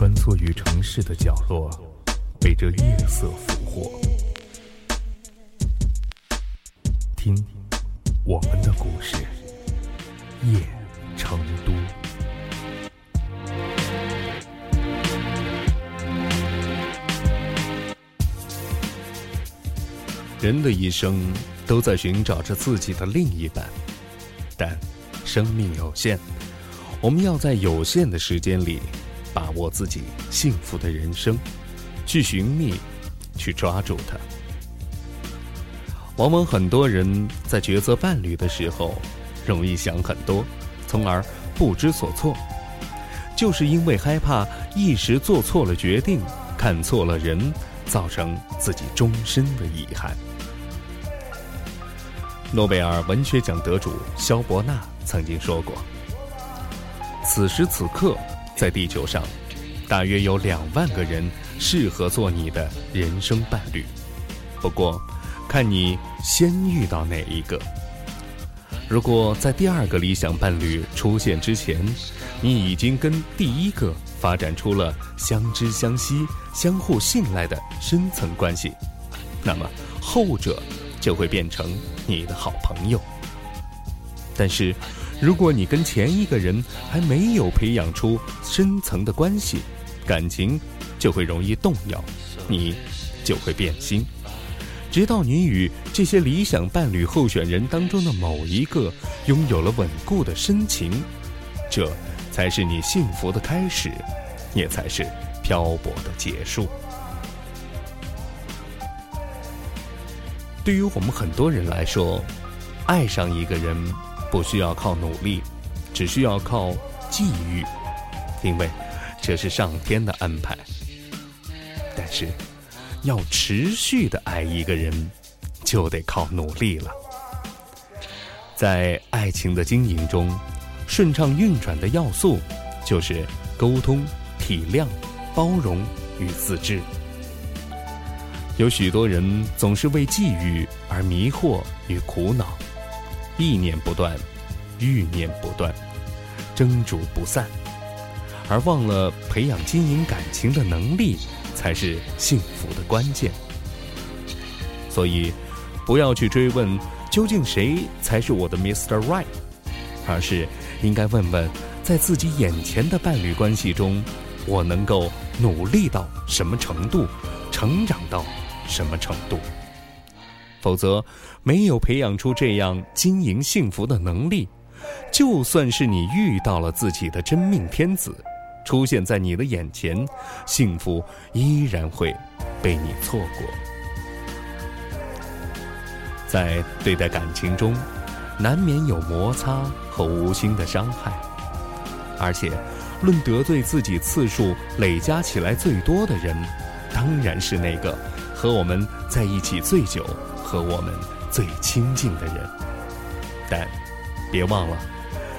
穿梭于城市的角落，被这夜色俘获。听，我们的故事，夜成都。人的一生都在寻找着自己的另一半，但生命有限，我们要在有限的时间里把握自己幸福的人生，去寻觅，去抓住它。往往很多人在抉择伴侣的时候，容易想很多，从而不知所措，就是因为害怕一时做错了决定，看错了人，造成自己终身的遗憾。诺贝尔文学奖得主萧伯纳曾经说过：“此时此刻，在地球上，大约有两万个人适合做你的人生伴侣。不过，看你先遇到哪一个。如果在第二个理想伴侣出现之前，你已经跟第一个发展出了相知相惜、相互信赖的深层关系，那么后者。”就会变成你的好朋友。但是，如果你跟前一个人还没有培养出深层的关系，感情就会容易动摇，你就会变心。直到你与这些理想伴侣候选人当中的某一个拥有了稳固的深情，这才是你幸福的开始，也才是漂泊的结束。对于我们很多人来说，爱上一个人不需要靠努力，只需要靠际遇，因为这是上天的安排。但是，要持续的爱一个人，就得靠努力了。在爱情的经营中，顺畅运转的要素就是沟通、体谅、包容与自制。有许多人总是为际遇而迷惑与苦恼，意念不断，欲念不断，争逐不散，而忘了培养经营感情的能力才是幸福的关键。所以，不要去追问究竟谁才是我的 Mr. Right，而是应该问问，在自己眼前的伴侣关系中，我能够努力到什么程度，成长到。什么程度？否则，没有培养出这样经营幸福的能力，就算是你遇到了自己的真命天子，出现在你的眼前，幸福依然会被你错过。在对待感情中，难免有摩擦和无心的伤害，而且，论得罪自己次数累加起来最多的人，当然是那个。和我们在一起最久、和我们最亲近的人，但别忘了，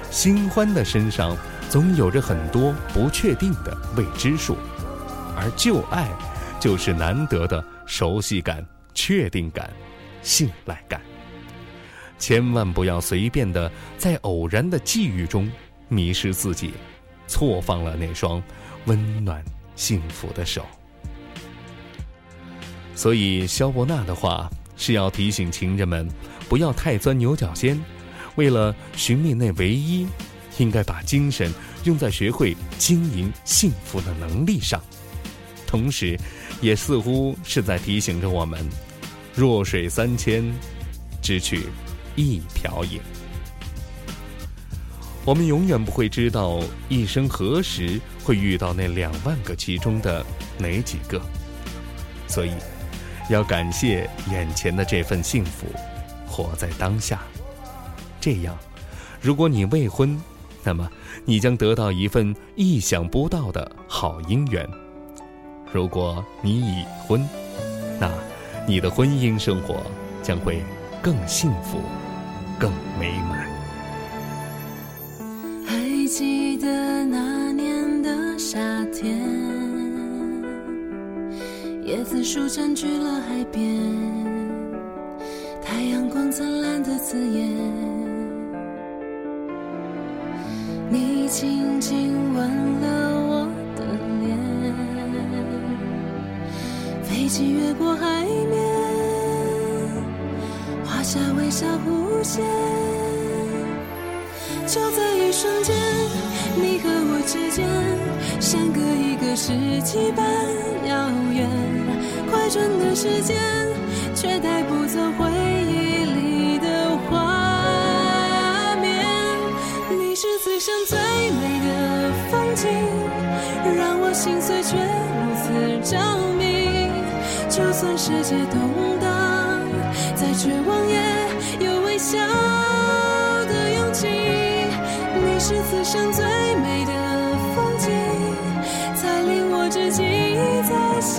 新欢的身上总有着很多不确定的未知数，而旧爱就是难得的熟悉感、确定感、信赖感。千万不要随便的在偶然的际遇中迷失自己，错放了那双温暖幸福的手。所以，萧伯纳的话是要提醒情人们，不要太钻牛角尖。为了寻觅那唯一，应该把精神用在学会经营幸福的能力上。同时，也似乎是在提醒着我们：弱水三千，只取一瓢饮。我们永远不会知道一生何时会遇到那两万个其中的哪几个，所以。要感谢眼前的这份幸福，活在当下。这样，如果你未婚，那么你将得到一份意想不到的好姻缘；如果你已婚，那你的婚姻生活将会更幸福、更美满。还记得那年的夏天。紫树占据了海边，太阳光灿烂的刺眼。你轻轻吻了我的脸，飞机越过海面，画下微笑弧线。就在一瞬间，你和我之间相隔。一个世纪般遥远。快转的时间，却带不走回忆里的画面。你是此生最美的风景，让我心碎却如此着迷。就算世界动荡，再绝望也有微笑的勇气。你是此生最美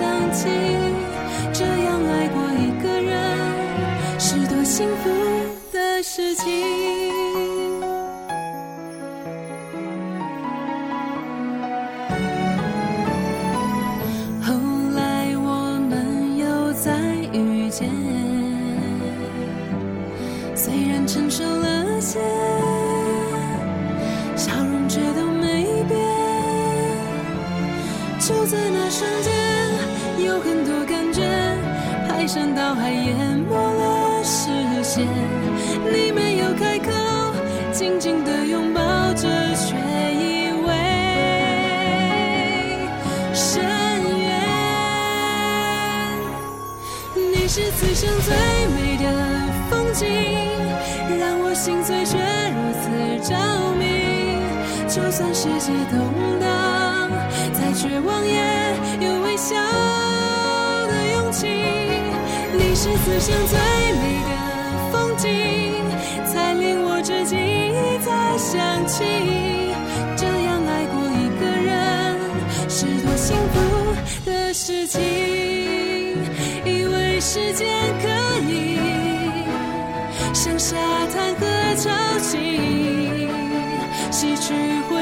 想起，这样爱过一个人是多幸福的事情。后来我们又再遇见，虽然成熟了些，笑容却都没变。就在那瞬间，排山倒海淹没了视线。你没有开口，紧紧地拥抱着，却以为深渊。你是此生最美的风景，让我心碎却如此着迷。就算世界动荡，再绝望也有微笑。是此生最美的风景，才令我至今一再想起，这样爱过一个人是多幸福的事情。以为时间可以像沙滩和潮汐洗去回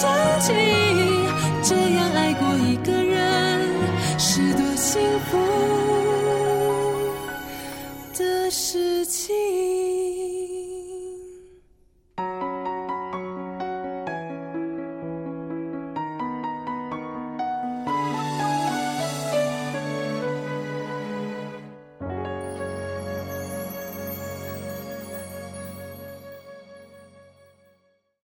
想起这样爱过一个人是多幸福的事情。